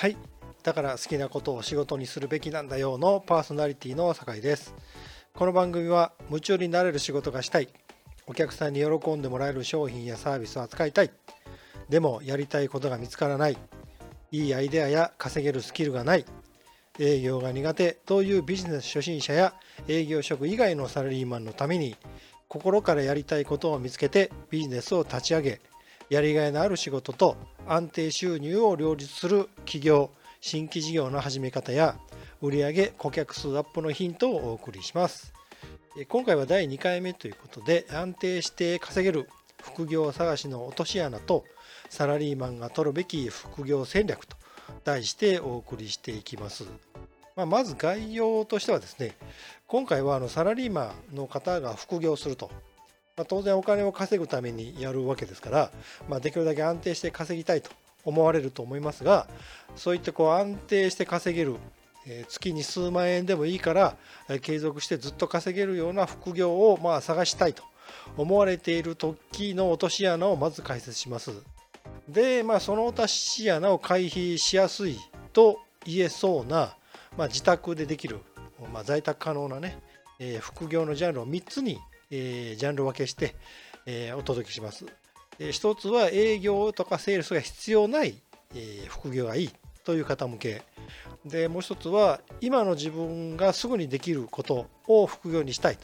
はい。だから好きなことを仕事にするべきなんだよのパーソナリティの酒井です。この番組は夢中になれる仕事がしたい。お客さんに喜んでもらえる商品やサービスを扱いたい。でもやりたいことが見つからない。いいアイデアや稼げるスキルがない。営業が苦手というビジネス初心者や営業職以外のサラリーマンのために心からやりたいことを見つけてビジネスを立ち上げやりがいのある仕事と安定収入を両立する企業新規事業の始め方や売上顧客数アップのヒントをお送りします今回は第2回目ということで安定して稼げる副業探しの落とし穴とサラリーマンが取るべき副業戦略と題してお送りしていきます。まあ、まず概要としてはですね今回はあのサラリーマンの方が副業すると、まあ、当然お金を稼ぐためにやるわけですから、まあ、できるだけ安定して稼ぎたいと思われると思いますがそういったこう安定して稼げるえ月に数万円でもいいからえ継続してずっと稼げるような副業をまあ探したいと思われている時の落とし穴をまず解説します。で、まあ、その落とし穴を回避しやすいと言えそうな、まあ、自宅でできる、まあ、在宅可能なね、え、副業のジャンルを3つに、えー、ジャンル分けして、えー、お届けします。1つは営業とかセールスが必要ない、え、副業がいいという方向けでもう1つは今の自分がすぐにできることを副業にしたい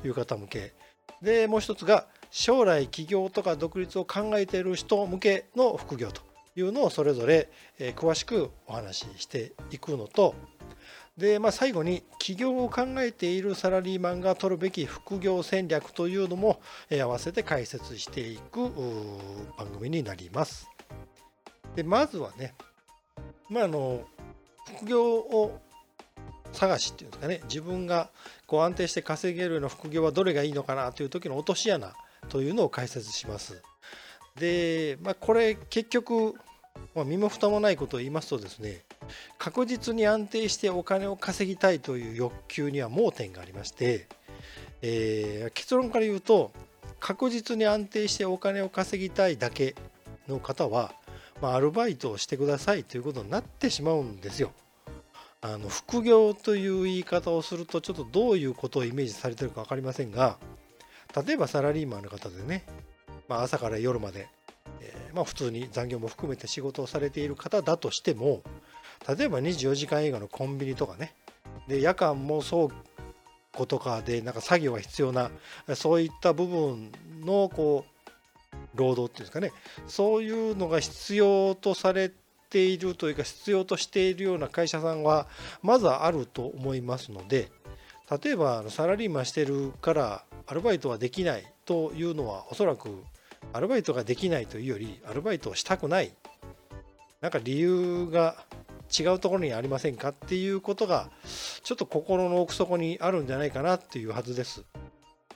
という方向けでもう1つが将来起業とか独立を考えている人向けの副業というのをそれぞれ詳しくお話ししていくのとで、まあ、最後に起業を考えているサラリーマンが取るべき副業戦略というのも合わせて解説していく番組になります。でまずはね、まあ、あの副業を探しっていうんですかね自分がこう安定して稼げるような副業はどれがいいのかなという時の落とし穴というのを解説します。で、まあ、これ結局、まあ、身も蓋もないことを言いますとですね確実に安定してお金を稼ぎたいという欲求には盲点がありまして、えー、結論から言うと確実に安定してお金を稼ぎたいだけの方は、まあ、アルバイトをしてくださいということになってしまうんですよ。あの副業という言い方をするとちょっとどういうことをイメージされてるか分かりませんが例えばサラリーマンの方でね、まあ、朝から夜まで、えー、まあ、普通に残業も含めて仕事をされている方だとしても例えば24時間映画のコンビニとかね。で夜間も倉庫とかでなんか作業が必要なそういった部分のこう労働っていうんですかね。そういうのが必要とされているというか必要としているような会社さんはまずあると思いますので例えばサラリーマンしてるからアルバイトはできないというのはおそらくアルバイトができないというよりアルバイトをしたくない。なんか理由が違うところにありませんかっていうことがちょっと心の奥底にあるんじゃないかなっていうはずです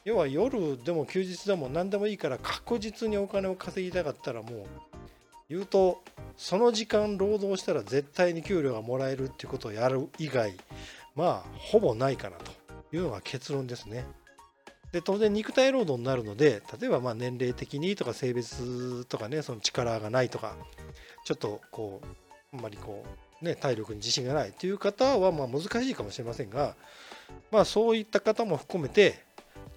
要は夜でも休日でも何でもいいから確実にお金を稼ぎたかったらもう言うとその時間労働したら絶対に給料がもらえるっていうことをやる以外まあほぼないかなというのが結論ですね。で当然肉体労働になるので例えばま年齢的にとか性別とかねその力がないとかちょっとこうあんまりこうね体力に自信がないという方はまあ難しいかもしれませんがまあそういった方も含めて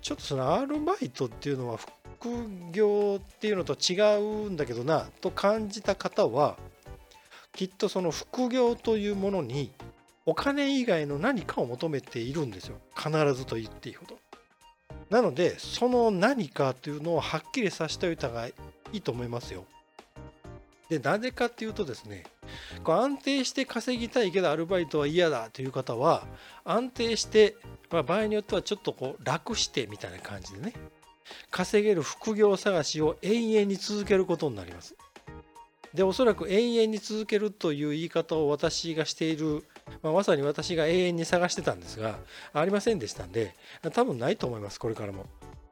ちょっとそのアルバイトっていうのは副業っていうのと違うんだけどなと感じた方はきっとその副業というものにお金以外の何かを求めているんですよ。必ずと言っていいほど。なのでその何かというのをはっきりさせておいた方がいいと思いますよ。でなぜかっていうとですねこう安定して稼ぎたいけどアルバイトは嫌だという方は安定して、まあ、場合によってはちょっとこう楽してみたいな感じでね稼げる副業探しを永遠に続けることになりますでおそらく永遠に続けるという言い方を私がしているまあ、まさに私が永遠に探してたんですがありませんでしたんで多分ないと思いますこれからも。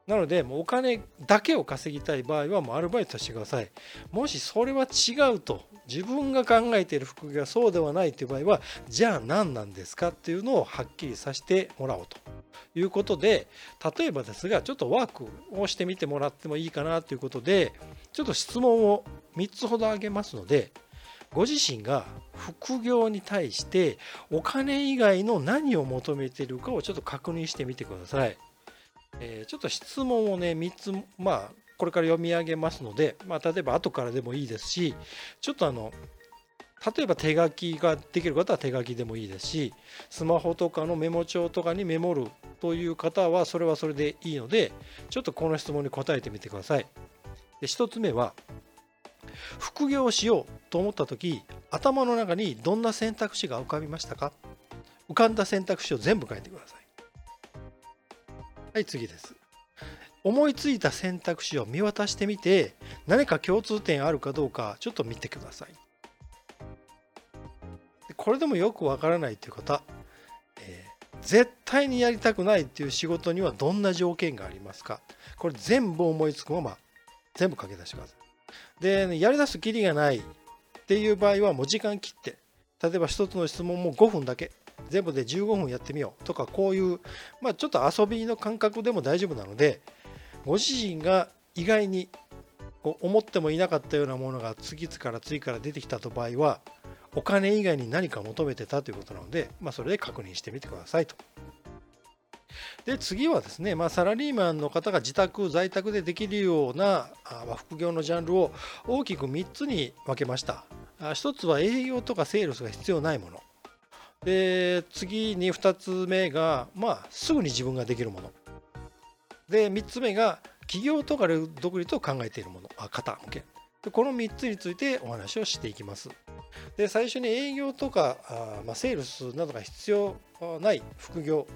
なのでもうお金だけを稼ぎたい場合はもうアルバイトしてください。もしそれは違うと自分が考えている副業がそうではないという場合はじゃあ何なんですかっていうのをはっきりさせてもらおうということで例えばですがちょっとワークをしてみてもらってもいいかなということでちょっと質問を3つほど挙げますのでご自身が副業に対してお金以外の何を求めているかをちょっと確認してみてください。えー、ちょっと質問をね3つまあこれから読み上げますので、まあ、例えば後からでもいいですしちょっとあの例えば手書きができる方は手書きでもいいですしスマホとかのメモ帳とかにメモるという方はそれはそれでいいのでちょっとこの質問に答えてみてください。で1つ目は副業をしようと思った時頭の中にどんな選択肢が浮かびましたか？浮かんだ選択肢を全部書いてくださいはい次です。思いついた選択肢を見渡してみて何か共通点あるかどうかちょっと見てください。これでもよくわからないという方、えー、絶対にやりたくないっていう仕事にはどんな条件がありますか？これ全部思いつくまま全部書き出してくださいで、やりだすきりがないっていう場合はもう時間切って例えば1つの質問も5分だけ全部で15分やってみようとかこういう、まあ、ちょっと遊びの感覚でも大丈夫なのでご自身が意外に思ってもいなかったようなものが次から次から出てきたと場合はお金以外に何か求めてたということなので、まあ、それで確認してみてくださいと。で次はですね、まあ、サラリーマンの方が自宅在宅でできるような副業のジャンルを大きく3つに分けました1つは営業とかセールスが必要ないもので次に2つ目が、まあ、すぐに自分ができるもの。で3つ目が企業とか独立を考えているもの。あ方向け。でこの3つについてお話をしていきます。で最初に営業とかあ、まあ、セールスなどが必要ない副業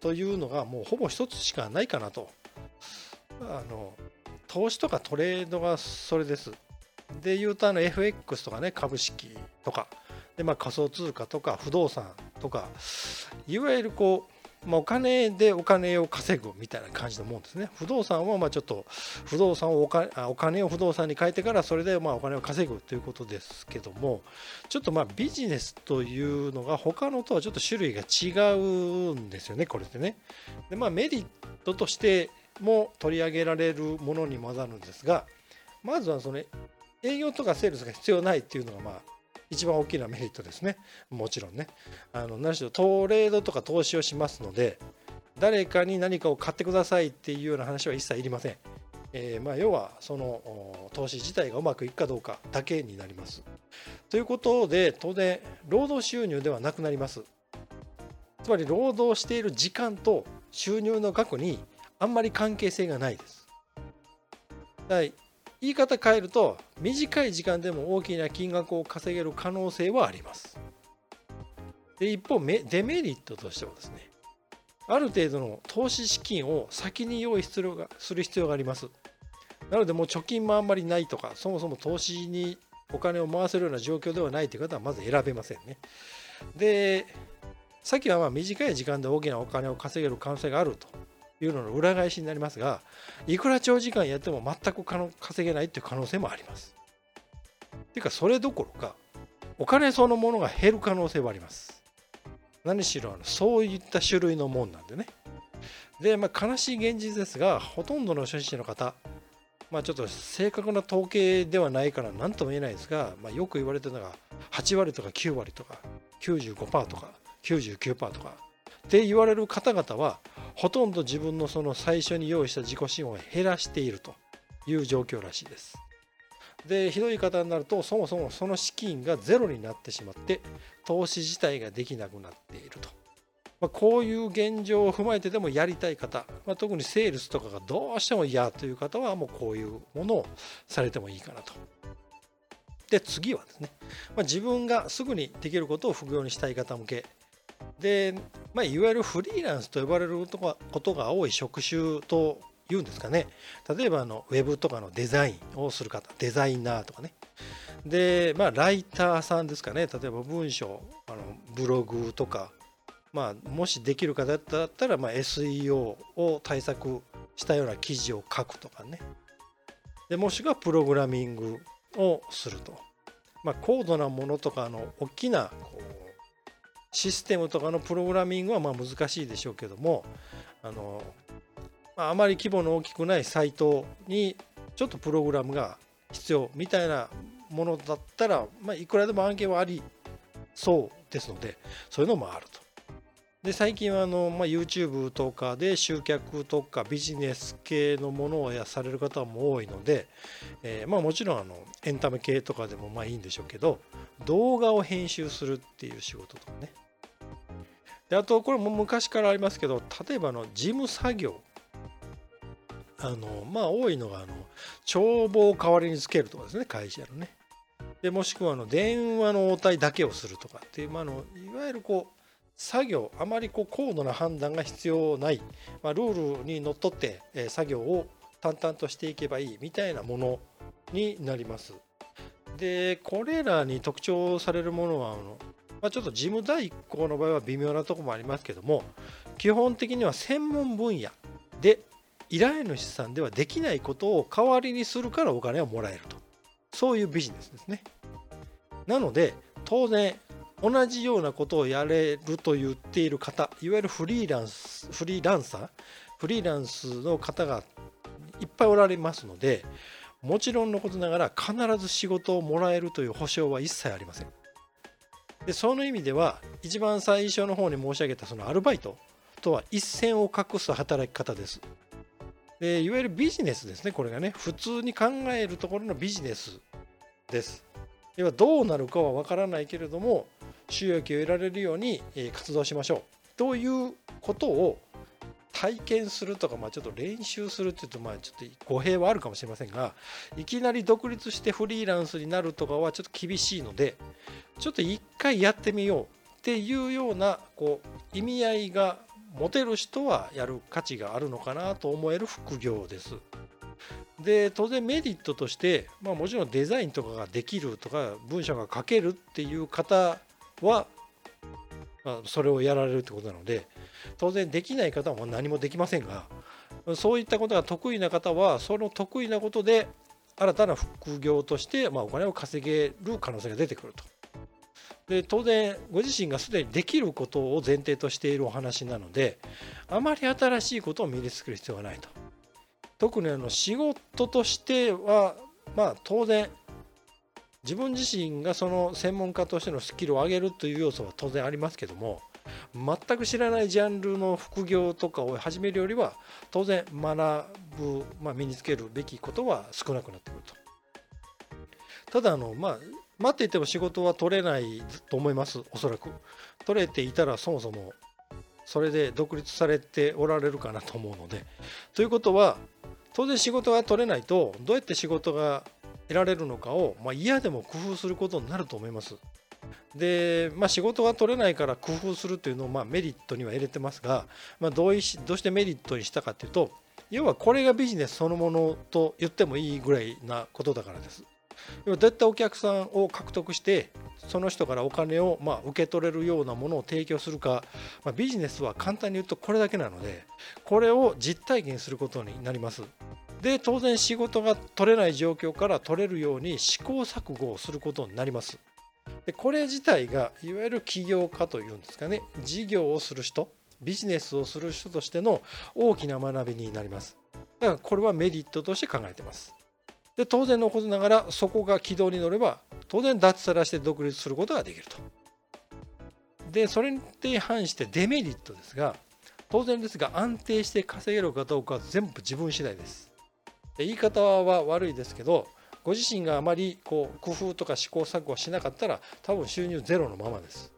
というのがもうほぼ一つしかないかなと。あの投資とかトレードがそれです。で言うとあの FX とかね株式とか。で、まあ、仮想通貨とか不動産とかいわゆるこうまあ、お金でお金を稼ぐみたいな感じのもんですね。不動産はまあちょっと不動産をお金お金を不動産に変えてからそれでまあお金を稼ぐということですけどもちょっとまあビジネスというのが他のとはちょっと種類が違うんですよねこれでね。でまあメリットとしても取り上げられるものに混ざるんですがまずはその営業とかセールスが必要ないっていうのがまあ一番大きなメリットですね。もちろんね。あの何しろトレードとか投資をしますので誰かに何かを買ってくださいっていうような話は一切いりません、えー、まあ、要はその投資自体がうまくいくかどうかだけになります。ということで当然労働収入ではなくなります。つまり労働している時間と収入の額にあんまり関係性がないです。言い方変えると短い時間でも大きな金額を稼げる可能性はあります。で一方デメリットとしてはですねある程度の投資資金を先に用意するする必要があります。なのでもう貯金もあんまりないとかそもそも投資にお金を回せるような状況ではないという方はまず選べませんね。でさっきはまあ短い時間で大きなお金を稼げる可能性があると。いうのの裏返しになりますがいくら長時間やっても全く稼げないっていう可能性もあります。っていうかそれどころかお金そのものが減る可能性はあります。何しろあのそういった種類のもんなんでね。で、まあ、悲しい現実ですがほとんどの初心者の方まあ、ちょっと正確な統計ではないから何とも言えないですが、まあ、よく言われてるのが8割とか9割とか95%とか99%とかって言われる方々はほとんど自分のその最初に用意した自己資本を減らしているという状況らしいです。でひどい方になるとそもそもその資金がゼロになってしまって投資自体ができなくなっていると、まあ、こういう現状を踏まえてでもやりたい方、まあ、特にセールスとかがどうしても嫌という方はもうこういうものをされてもいいかなと。で次はですね、まあ、自分がすぐにできることを副業にしたい方向けで、まあ、いわゆるフリーランスと呼ばれることが多い職種というんですかね。例えばあのウェブとかのデザインをする方デザイナーとかね。でまあライターさんですかね。例えば文章あのブログとかまあもしできる方だったら、まあ、SEO を対策したような記事を書くとかね。でもしくはプログラミングをすると、まあ、高度なものとかの大きなこうシステムとかのプログラミングはまあ難しいでしょうけどもあの、まあ、あまり規模の大きくないサイトにちょっとプログラムが必要みたいなものだったら、まあ、いくらでも案件はありそうですのでそういうのもあると。で最近はあの、まあ、YouTube とかで集客とかビジネス系のものをやされる方も多いので、えー、まあ、もちろんあのエンタメ系とかでもまあいいんでしょうけど動画を編集するっていう仕事とかねであとこれも昔からありますけど例えばの事務作業あのまあ多いのがあの帳簿を代わりにつけるとかですね会社のねでもしくはあの電話の応対だけをするとかっていう、まあ、のいわゆるこう作業あまりこう高度な判断が必要ない、まあ、ルールにのっとって、え作業を淡々としていけばいいみたいなものになります。でこれらに特徴されるものはあの、まあ、ちょっと事務代行の場合は微妙なとこもありますけども基本的には専門分野で依頼主さんではできないことを代わりにするからお金をもらえると。そういうビジネスですね。なので当然同じようなことをやれると言っている方いわゆるフリーランスフリーランサーフリーランスの方がいっぱいおられますのでもちろんのことながら必ず仕事をもらえるという保証は一切ありません。でその意味では一番最初の方に申し上げたそのアルバイトとは一線を画す働き方です。でいわゆるビジネスですねこれがね。普通に考えるところのビジネスです。ではどうなるかは分からないけれども収益を得られるように活動しましょう。ということを体験するとか、まあ、ちょっと練習するっていうと、まあ、ちょっと語弊はあるかもしれませんがいきなり独立してフリーランスになるとかはちょっと厳しいのでちょっと一回やってみようっていうようなこう意味合いが持てる人はやる価値があるのかなと思える副業です。で当然メリットとして、まあ、もちろんデザインとかができるとか文章が書けるっていう方は、まあ、それをやられるってことなので当然できない方は何もできませんがそういったことが得意な方はその得意なことで新たな副業として、まあ、お金を稼げる可能性が出てくると。で当然ご自身がすでにできることを前提としているお話なのであまり新しいことを身につける必要がないと。特にあの仕事としてはまあ当然自分自身がその専門家としてのスキルを上げるという要素は当然ありますけども全く知らないジャンルの副業とかを始めるよりは当然学ぶ、まあ、身につけるべきことは少なくなってくると。ただあのまあ待っていても仕事は取れないと思いますおそらく。取れていたらそもそもそれで独立されておられるかなと思うので。ということは当然仕事が取れないとどうやって仕事が得られるのかを、まあ、嫌でも工夫することになると思います。で、まあ、仕事が取れないから工夫するというのをまあメリットには入れてますが、まあ、どうしどうしてメリットにしたかというと要はこれがビジネスそのものと言ってもいいぐらいなことだからです。要はどうやってお客さんを獲得してその人からお金をま受け取れるようなものを提供するか、まあ、ビジネスは簡単に言うとこれだけなのでこれを実体験することになります。で当然仕事が取れない状況から取れるように試行錯誤をすることになります。でこれ自体がいわゆる起業家というんですかね事業をする人ビジネスをする人としての大きな学びになります。だからこれはメリットとして考えてます。で当然のことながらそこが軌道に乗れば当然脱サラして独立することができると。でそれに反してデメリットですが当然ですが安定して稼げるかどうかは全部自分次第です。言い方は悪いですけどご自身があまりこう工夫とか試行錯誤しなかったら多分収入ゼロのままです。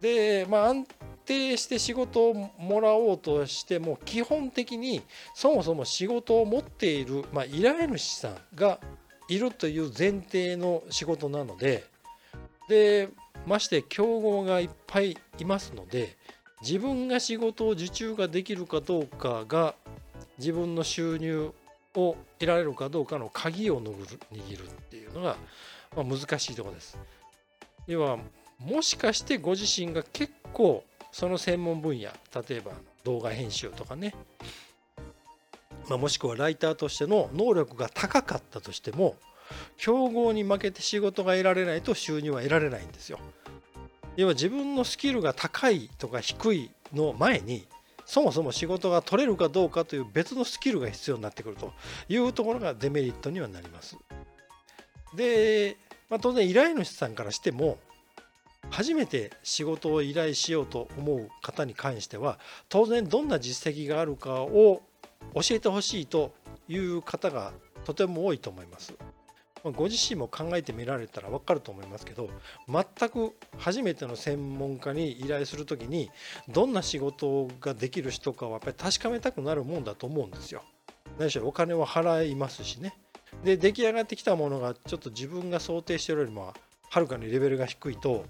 でまあ安定して仕事をもらおうとしても基本的にそもそも仕事を持っている、まあ、依頼主さんがいるという前提の仕事なのででまして競合がいっぱいいますので自分が仕事を受注ができるかどうかが自分の収入を得られるかどうかの鍵を握る握るっていうのが、まあ、難しいところです。要はもしかしてご自身が結構その専門分野例えば動画編集とかね、まあ、もしくはライターとしての能力が高かったとしても競合に負けて仕事が得られないと収入は得られないんですよ。要は自分のスキルが高いとか低いの前にそもそも仕事が取れるかどうかという別のスキルが必要になってくるというところがデメリットにはなります。で、まあ、当然依頼主さんからしても初めて仕事を依頼しようと思う方に関しては当然どんな実績があるかを教えてほしいという方がとても多いと思います。ご自身も考えてみられたら分かると思いますけど全く初めての専門家に依頼する時にどんな仕事ができる人かはやっぱり確かめたくなるもんだと思うんですよ。何しろお金を払いますしね。で出来上がってきたものがちょっと自分が想定してるよりもはるかにレベルが低いと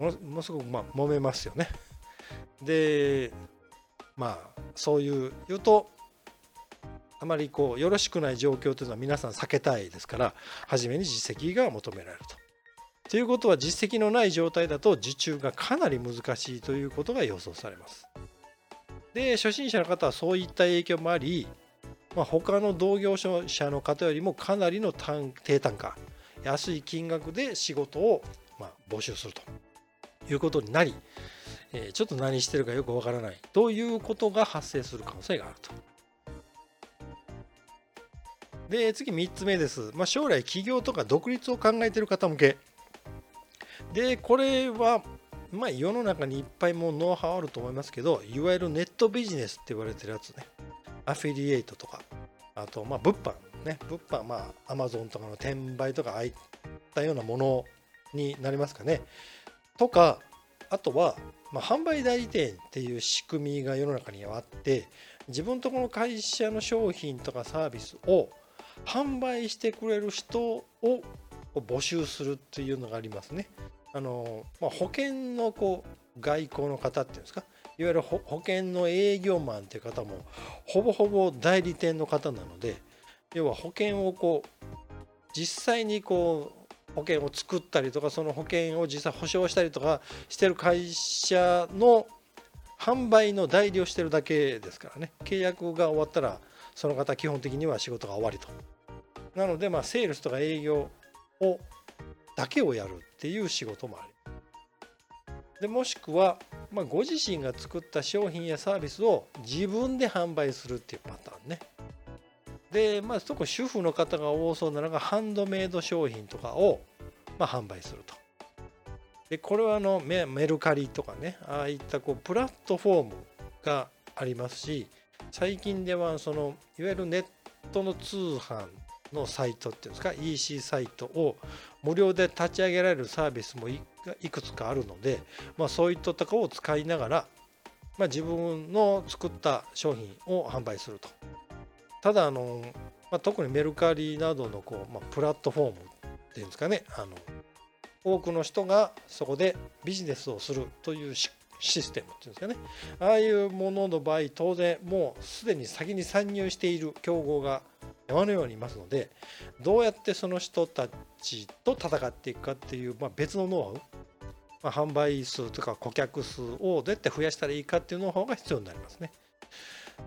ものすごくまあ揉めますよね。でまあそういう言うとあまりこうよろしくない状況というのは皆さん避けたいですから初めに実績が求められると。ということは実績のない状態だと受注がかなり難しいということが予想されます。で初心者の方はそういった影響もあり、まあ、他の同業者の方よりもかなりの低単価安い金額で仕事をま募集するということになり、えちょっと何してるかよくわからないということが発生する可能性があると。で次3つ目です、まあ、将来起業とか独立を考えている方向け。でこれはまあ世の中にいっぱいもうノウハウあると思いますけどいわゆるネットビジネスって言われてるやつね。アフィリエイトとか。あとまあ物販ね。物販まあアマゾンとかの転売とかああいったようなものになりますかね。とかあとは、まあ、販売代理店っていう仕組みが世の中にはあって自分とこの会社の商品とかサービスを販売してくれる人を募集するっていうのがありますね。あのまあ、保険のこう外交の方っていうんですか？いわゆる保険の営業マンっていう方もほぼほぼ代理店の方なので要は保険をこう実際にこう保険を作ったりとかその保険を実際保証したりとかしてる会社の販売の代理をしてるだけですからね。契約が終わったらその方基本的には仕事が終わりと。なのでまあセールスとか営業をだけをやるっていう仕事もあり。でもしくは、まあ、ご自身が作った商品やサービスを自分で販売するっていうパターンね。でまあそこ主婦の方が多そうなのがハンドメイド商品とかを、まあ、販売すると。でこれはあのメルカリとかねああいったこうプラットフォームがありますし最近ではそのいわゆるネットの通販のサイトっていうんですか EC サイトを無料で立ち上げられるサービスもいくつかあるので、まあ、そういったとこを使いながら、まあ、自分の作った商品を販売すると。ただあの、まあ、特にメルカリなどのこう、まあ、プラットフォームていうんですかねあの多くの人がそこでビジネスをするというシステムっていうんですかねああいうものの場合当然もうすでに先に参入している競合が山のようにいますのでどうやってその人たちと戦っていくかっていう、まあ、別のノウハウ、まあ、販売数とか顧客数をどうやって増やしたらいいかっていうノウハウが必要になりますね。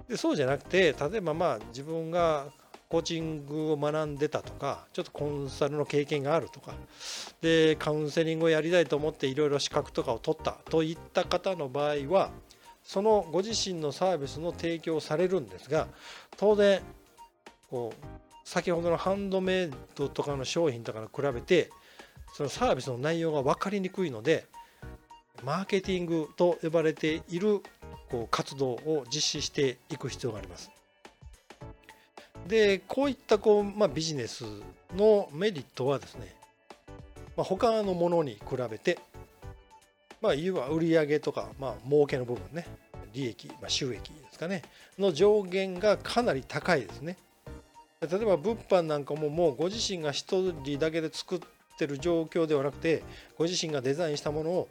でそうじゃなくて例えばまあ自分がコーチングを学んでたとかちょっとコンサルの経験があるとかでカウンセリングをやりたいと思っていろいろ資格とかを取ったといった方の場合はそのご自身のサービスの提供をされるんですが当然こう先ほどのハンドメイドとかの商品とかと比べてそのサービスの内容が分かりにくいのでマーケティングと呼ばれているこう活動を実施していく必要があります。でこういったこう、まあ、ビジネスのメリットはですね、まあ、他のものに比べて、まあ、いわ売上とか、まあ儲けの部分ね利益、まあ、収益ですかねの上限がかなり高いですね。例えば物販なんかももうご自身が1人だけで作ってる状況ではなくてご自身がデザインしたものを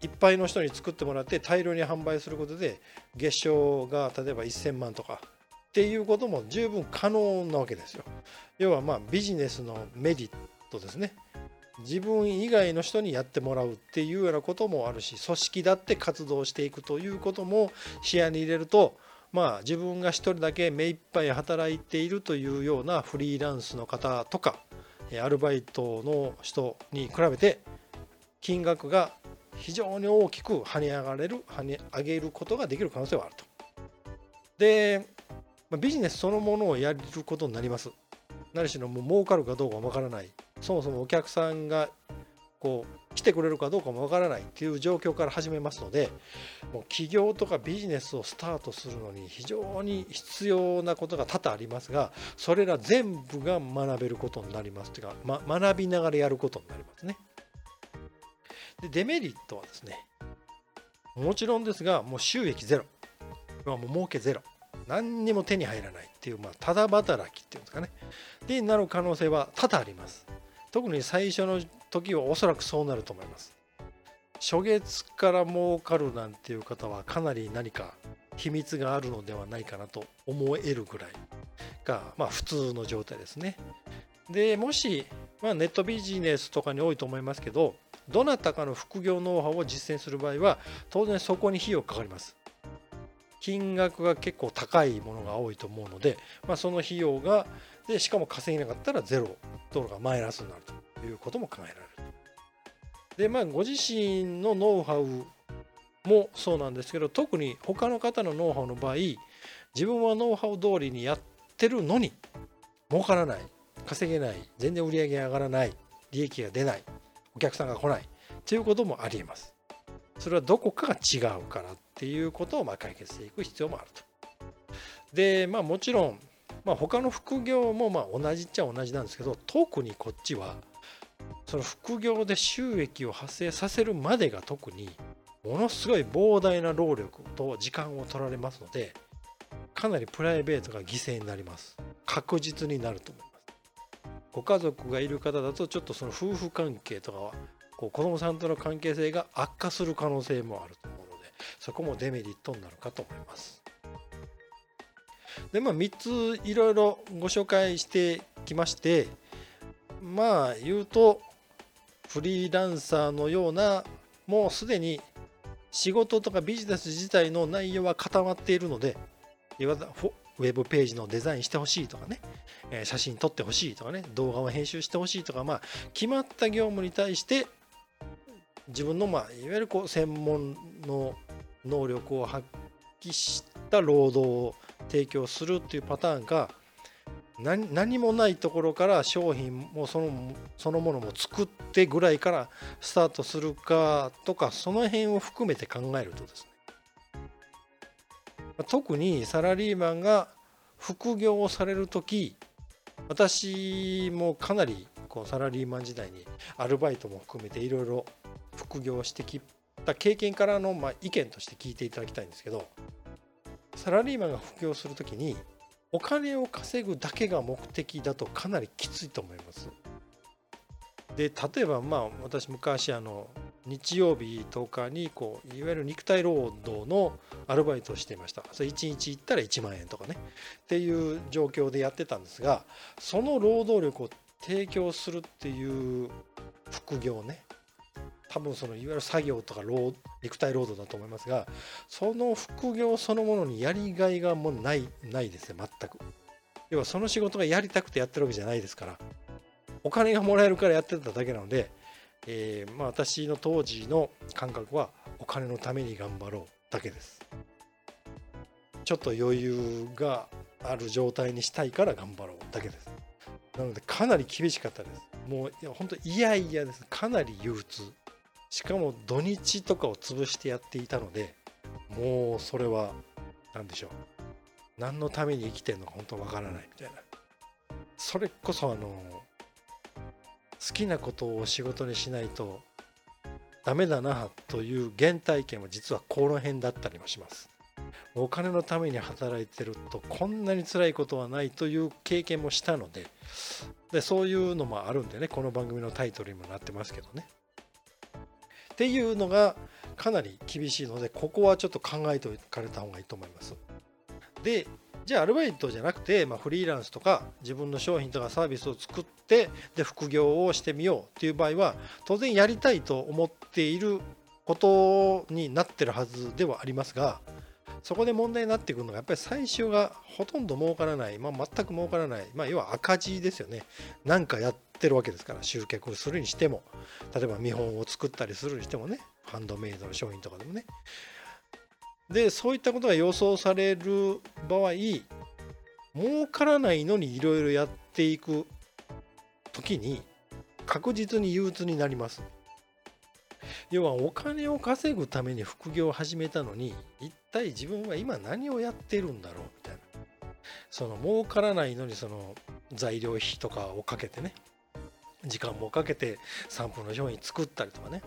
いっぱいの人に作ってもらって大量に販売することで月賞が例えば1000万とかっていうことも十分可能なわけですよ。要はまあビジネスのメリットですね。自分以外の人にやってもらうっていうようなこともあるし組織だって活動していくということも視野に入れるとまあ自分が一人だけ目いっぱい働いているというようなフリーランスの方とかアルバイトの人に比べて金額が非常に大きく跳ね上がれる跳ね上げることができる可能性はあると。でまビジネスそのものをやることになります。何しろもう儲かるかどうかわからないそもそもお客さんがこう来てくれるかどうかもわからないっていう状況から始めますのでもう起業とかビジネスをスタートするのに非常に必要なことが多々ありますがそれら全部が学べることになりますというか、ま、学びながらやることになりますね。でデメリットはですねもちろんですがもう収益ゼロ、まあ、もう儲けゼロ何にも手に入らないっていう、まあ、ただ働きっていうんですかね。でなる可能性は多々あります。特に最初の時はおそらくそうなると思います。初月から儲かるなんていう方はかなり何か秘密があるのではないかなと思えるぐらいが、まあ、普通の状態ですね。でもし、まあ、ネットビジネスとかに多いと思いますけどどなたかの副業ノウハウを実践する場合は当然そこに費用かかります。金額が結構高いものが多いと思うので、まあ、その費用がでしかも稼げなかったらゼロドルがマイナスになるということも考えられる。でまあご自身のノウハウもそうなんですけど特に他の方のノウハウの場合自分はノウハウ通りにやってるのに儲からない稼げない全然売り上げ上がらない利益が出ないお客さんが来ないということもありえます。それはどこかが違うからっていうことをま解決していく必要もあると。でまあもちろん、まあ、他の副業もまあ同じっちゃ同じなんですけど特にこっちはその副業で収益を発生させるまでが特にものすごい膨大な労力と時間を取られますのでかなりプライベートが犠牲になります。確実になると思います。ご家族がいる方だとちょっとその夫婦関係とかはこう子供さんとの関係性が悪化する可能性もあると思うのでそこもデメリットになるかと思います。でまあ3ついろいろご紹介してきましてまあ言うとフリーランサーのようなもうすでに仕事とかビジネス自体の内容は固まっているのでいわゆウェブページのデザインしてほしいとかね、え写真撮ってほしいとかね、動画を編集してほしいとか、まあ、決まった業務に対して自分の、まあ、いわゆるこう専門の能力を発揮した労働を提供するっていうパターンが何何もないところから商品もそのそのものも作ってぐらいからスタートするかとかその辺を含めて考えるとですね。特にサラリーマンが副業をされる時私もかなりこうサラリーマン時代にアルバイトも含めていろいろ副業してきた経験からのま意見として聞いていただきたいんですけどサラリーマンが副業する時にお金を稼ぐだけが目的だとかなりきついと思います。で例えばまあ私昔あの日曜日10日にこういわゆる肉体労働のアルバイトをしていましたそれ1日行ったら1万円とかねっていう状況でやってたんですがその労働力を提供するっていう副業ね多分そのいわゆる作業とか肉体労働だと思いますがその副業そのものにやりがいがもうないないですね全く。要はその仕事がやりたくてやってるわけじゃないですから。お金がもらえるからやってただけなのでえー、まあ、私の当時の感覚はお金のために頑張ろうだけです。ちょっと余裕がある状態にしたいから頑張ろうだけです。なのでかなり厳しかったです。もういや本当いやいやです。かなり憂鬱。しかも土日とかを潰してやっていたのでもうそれは何でしょう何のために生きてるのか本当わからないみたいなそれこそあの好きなことを仕事にしないとダメだなという原体験は実はこの辺だったりもします。お金のために働いてるとこんなに辛いことはないという経験もしたのででそういうのもあるんでねこの番組のタイトルにもなってますけどね。っていうのがかなり厳しいのでここはちょっと考えておかれた方がいいと思います。でじゃあアルバイトじゃなくて、まあ、フリーランスとか自分の商品とかサービスを作ってで副業をしてみようっていう場合は当然やりたいと思っていることになってるはずではありますがそこで問題になってくるのがやっぱり最初がほとんど儲からない、まあ、全く儲からない、まあ、要は赤字ですよね。何かやってるわけですから集客するにしても。例えば見本を作ったりするにしてもね。ハンドメイドの商品とかでもね。でそういったことが予想される場合儲からないのにいろいろやっていく時に確実に憂鬱になります。要はお金を稼ぐために副業を始めたのに一体自分は今何をやってるんだろうみたいな。その儲からないのにその材料費とかをかけてね。時間もかけて散歩の商品作ったりとかね。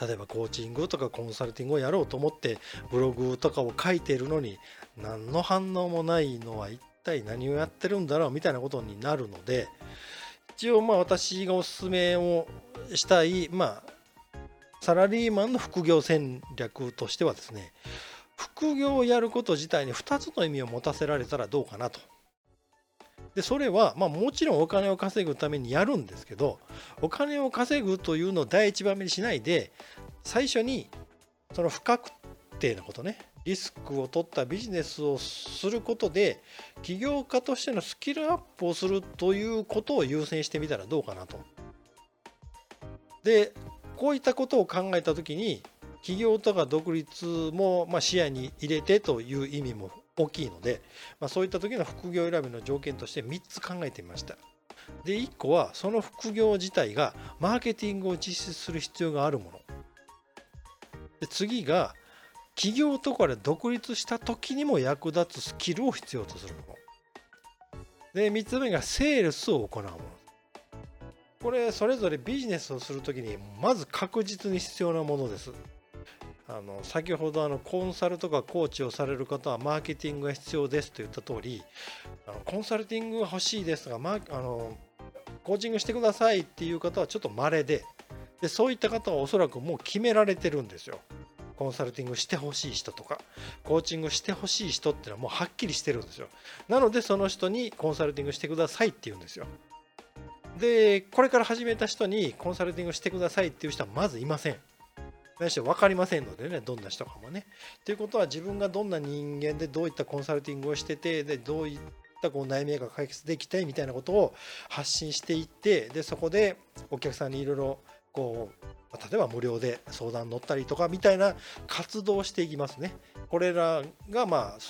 例えばコーチングとかコンサルティングをやろうと思ってブログとかを書いてるのに何の反応もないのは一体何をやってるんだろうみたいなことになるので一応まあ私がおすすめをしたいまあサラリーマンの副業戦略としてはですね副業をやること自体に2つの意味を持たせられたらどうかなと。でそれは、まあ、もちろんお金を稼ぐためにやるんですけどお金を稼ぐというのを第一番目にしないで最初にその不確定なことねリスクを取ったビジネスをすることで起業家としてのスキルアップをするということを優先してみたらどうかなと。でこういったことを考えた時に起業とか独立もま視野に入れてという意味も大きいので、まあ、そういった時の副業選びの条件として3つ考えてみました。で1個はその副業自体がマーケティングを実施する必要があるもの。で次が起業とかで独立した時にも役立つスキルを必要とするもの。で3つ目がセールスを行うもの。これそれぞれビジネスをする時にまず確実に必要なものです。あの先ほどあのコンサルとかコーチをされる方はマーケティングが必要ですと言った通りあのコンサルティングが欲しいですとか、まあのコーチングしてくださいっていう方はちょっと稀ででそういった方はおそらくもう決められてるんですよ。コンサルティングしてほしい人とかコーチングしてほしい人っていうのはもうはっきりしてるんですよ。なのでその人にコンサルティングしてくださいって言うんですよ。でこれから始めた人にコンサルティングしてくださいっていう人はまずいません。ないし分かりませんのでねどんな人かもね。ということは自分がどんな人間でどういったコンサルティングをしててでどういったこう悩みが解決できたいみたいなことを発信していってでそこでお客さんにいろいろこう例えば無料で相談乗ったりとかみたいな活動をしていきますね。これらがまあ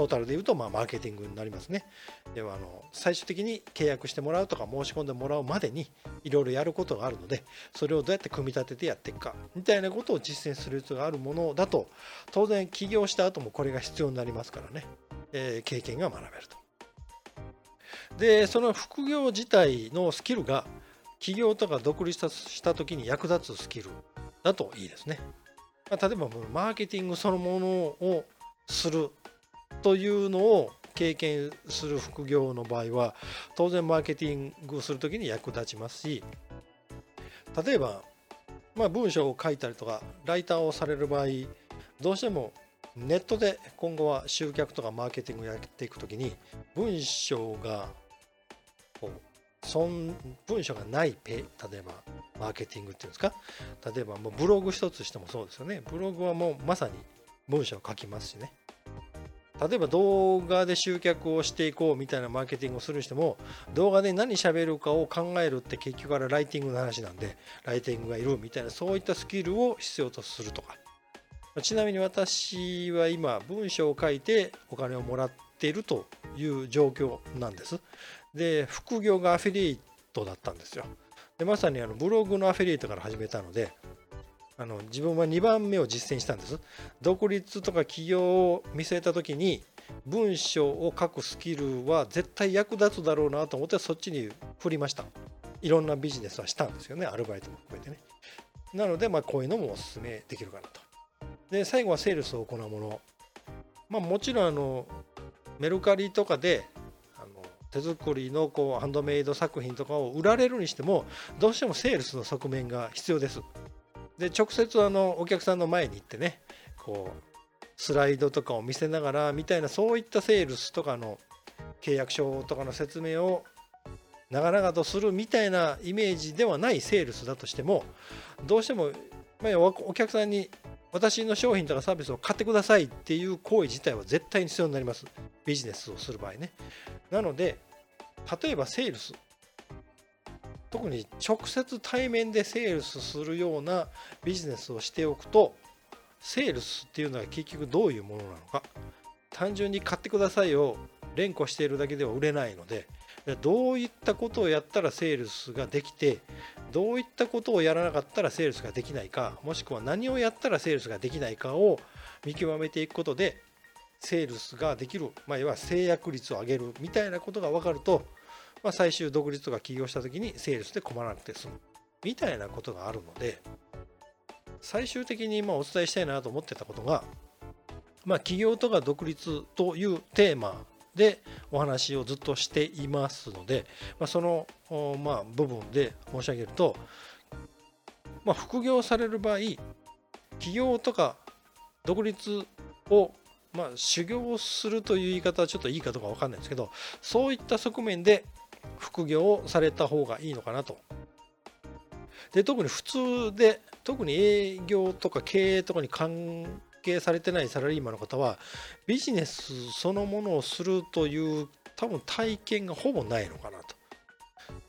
トータルで言うとまあマーケティングになりますね。ではあの最終的に契約してもらうとか申し込んでもらうまでにいろいろやることがあるのでそれをどうやって組み立ててやっていくかみたいなことを実践する必要があるものだと当然起業した後もこれが必要になりますからね、えー、経験が学べると。でその副業自体のスキルが起業とか独立した時に役立つスキルだといいですね。まあ、例えばマーケティングそのものをするというのを経験する副業の場合は当然マーケティングする時に役立ちますし例えば、まあ、文章を書いたりとかライターをされる場合どうしてもネットで今後は集客とかマーケティングをやっていく時に文章がこうそん文章がないペ例えばマーケティングっていうんですか？例えばもうブログ一つしてもそうですよね。ブログはもうまさに文章を書きますしね。例えば動画で集客をしていこうみたいなマーケティングをするにしても動画で何喋るかを考えるって結局からライティングの話なんでライティングがいるみたいなそういったスキルを必要とするとか。ちなみに私は今文章を書いてお金をもらっているという状況なんです。で副業がアフィリエイトだったんですよ。でまさにあのブログのアフィリエイトから始めたのであの自分は2番目を実践したんです。独立とか起業を見据えた時に文章を書くスキルは絶対役立つだろうなと思ってそっちに振りました。いろんなビジネスはしたんですよね。アルバイトも含めてね。なのでまあこういうのもおすすめできるかなと。で最後はセールスを行うもの。まあもちろんあのメルカリとかであの手作りのこうハンドメイド作品とかを売られるにしてもどうしてもセールスの側面が必要です。で直接あのお客さんの前に行ってねこうスライドとかを見せながらみたいなそういったセールスとかの契約書とかの説明を長々とするみたいなイメージではないセールスだとしてもどうしても、まあ、お客さんに私の商品とかサービスを買ってくださいっていう行為自体は絶対に必要になります。ビジネスをする場合ね。なので例えばセールス。特に直接対面でセールスするようなビジネスをしておくとセールスっていうのは結局どういうものなのか。単純に買ってくださいを連呼しているだけでは売れないのでどういったことをやったらセールスができてどういったことをやらなかったらセールスができないかもしくは何をやったらセールスができないかを見極めていくことでセールスができる、まあ、要は制約率を上げるみたいなことが分かると、まあ、最終独立とか起業した時にセールスで困らなくて済む。みたいなことがあるので最終的にまお伝えしたいなと思ってたことが、まあ、起業とか独立というテーマでお話をずっとしていますので、まあ、その、まあ、部分で申し上げると、まあ、副業される場合起業とか独立をまあ、修行するという言い方はちょっといいかどうか分かんないんですけどそういった側面で副業をされた方がいいのかなと。で特に普通で特に営業とか経営とかに関係されてないサラリーマンの方はビジネスそのものをするという多分体験がほぼないのかなと。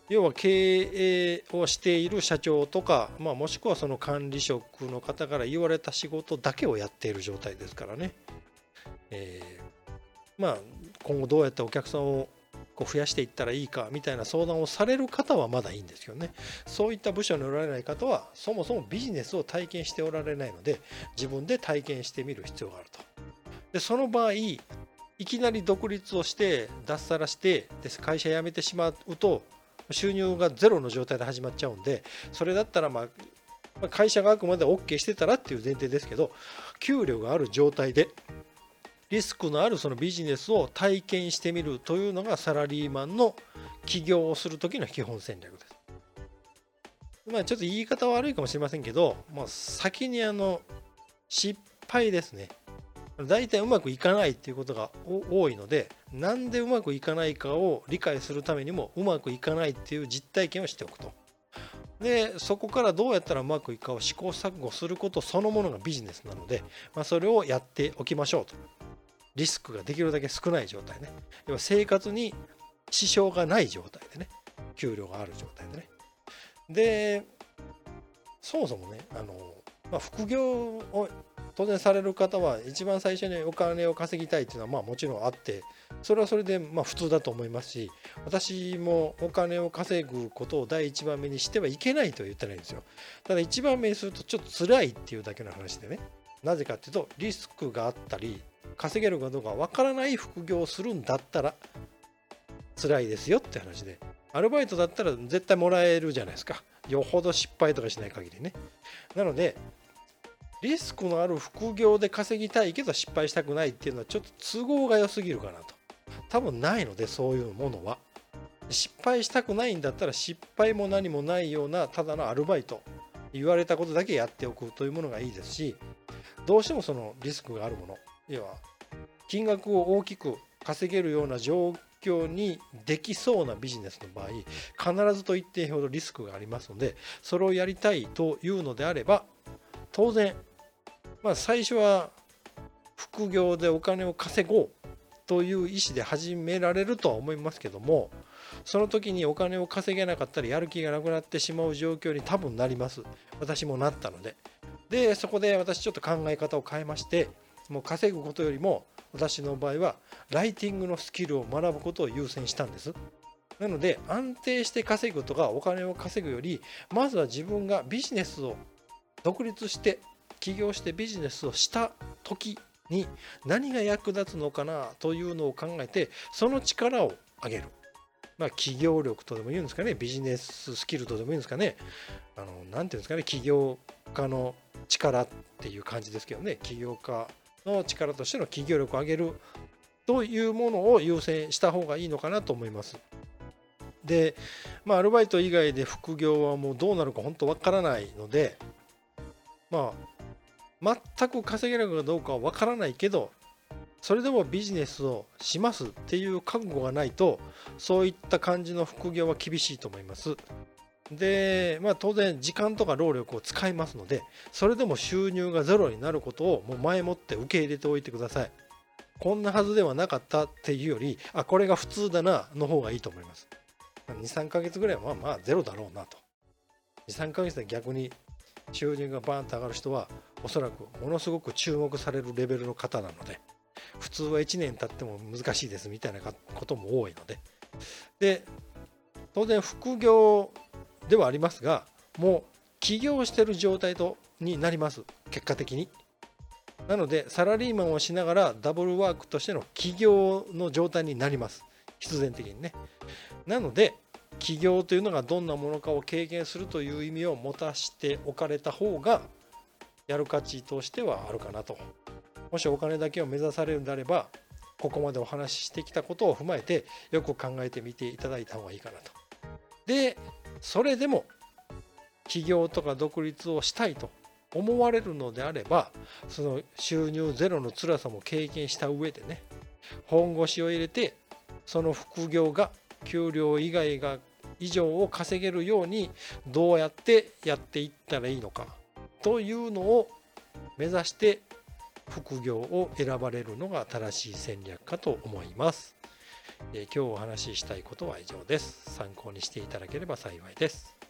要は経営をしている社長とか、まあ、もしくはその管理職の方から言われた仕事だけをやっている状態ですからね。えー、まあ今後どうやってお客さんをこう増やしていったらいいかみたいな相談をされる方はまだいいんですよね。そういった部署におられない方はそもそもビジネスを体験しておられないので自分で体験してみる必要があると。でその場合いきなり独立をして脱サラしてで会社辞めてしまうと収入がゼロの状態で始まっちゃうんでそれだったらまあ会社があくまで OK してたらっていう前提ですけど給料がある状態でリスクのあるそのビジネスを体験してみるというのがサラリーマンの起業をする時の基本戦略です。まあちょっと言い方悪いかもしれませんけど、まあ、先にあの失敗ですね。大体うまくいかないっていうことが多いのでなんでうまくいかないかを理解するためにもうまくいかないっていう実体験をしておくと。でそこからどうやったらうまくいくかを試行錯誤することそのものがビジネスなので、まあ、それをやっておきましょうとリスクができるだけ少ない状態ね。要は生活に支障がない状態でね。給料がある状態でね。でそもそもねあの、まあ、副業を当然される方は一番最初にお金を稼ぎたいっていうのはまあもちろんあってそれはそれでまあ普通だと思いますし私もお金を稼ぐことを第一番目にしてはいけないとは言ってないんですよ。ただ一番目にするとちょっと辛いっていうだけの話でね。なぜかっていうとリスクがあったり稼げるかどうかわからない副業をするんだったら辛いですよって話でアルバイトだったら絶対もらえるじゃないですか。よほど失敗とかしない限りね。なのでリスクのある副業で稼ぎたいけど失敗したくないっていうのはちょっと都合が良すぎるかなと。多分ないのでそういうものは。失敗したくないんだったら失敗も何もないようなただのアルバイト。言われたことだけやっておくというものがいいですしどうしてもそのリスクがあるもの。要は金額を大きく稼げるような状況にできそうなビジネスの場合必ずと一定ほどリスクがありますのでそれをやりたいというのであれば当然まあ最初は副業でお金を稼ごうという意思で始められるとは思いますけどもその時にお金を稼げなかったりやる気がなくなってしまう状況に多分なります。私もなったので。でそこで私ちょっと考え方を変えましてもう稼ぐことよりも私の場合はライティングのスキルを学ぶことを優先したんです。なので安定して稼ぐとかお金を稼ぐよりまずは自分がビジネスを独立して起業してビジネスをした時に何が役立つのかなというのを考えてその力を上げる。まあ、企業力とでも言うんですかね。ビジネススキルとでも言うんですかね。あのなて言うんですかね。起業家の力っていう感じですけどね。起業家の力としての企業力を上げるというものを優先した方がいいのかなと思います。で、まあ、アルバイト以外で副業はもうどうなるか本当わからないので、まあ、全く稼げるかどうかはわからないけど、それでもビジネスをしますっていう覚悟がないと、そういった感じの副業は厳しいと思います。で、まあ、当然時間とか労力を使いますのでそれでも収入がゼロになることをもう前もって受け入れておいてください。こんなはずではなかったっていうよりあこれが普通だなの方がいいと思います。23ヶ月ぐらいはまあゼロだろうなと。23ヶ月で逆に収入がバーンと上がる人はおそらくものすごく注目されるレベルの方なので普通は1年経っても難しいですみたいなことも多いので。で当然副業ではありますがもう起業してる状態とになります。結果的に。なのでサラリーマンをしながらダブルワークとしての起業の状態になります。必然的にね。なので起業というのがどんなものかを経験するという意味を持たしておかれた方がやる価値としてはあるかなと。もしお金だけを目指されるんであればここまでお話ししてきたことを踏まえてよく考えてみていただいた方がいいかなと。でそれでも起業とか独立をしたいと思われるのであればその収入ゼロの辛さも経験した上でね本腰を入れてその副業が給料以外が以上を稼げるようにどうやってやっていったらいいのかというのを目指して副業を選ばれるのが正しい戦略かと思います。今日お話ししたいことは以上です。参考にしていただければ幸いです。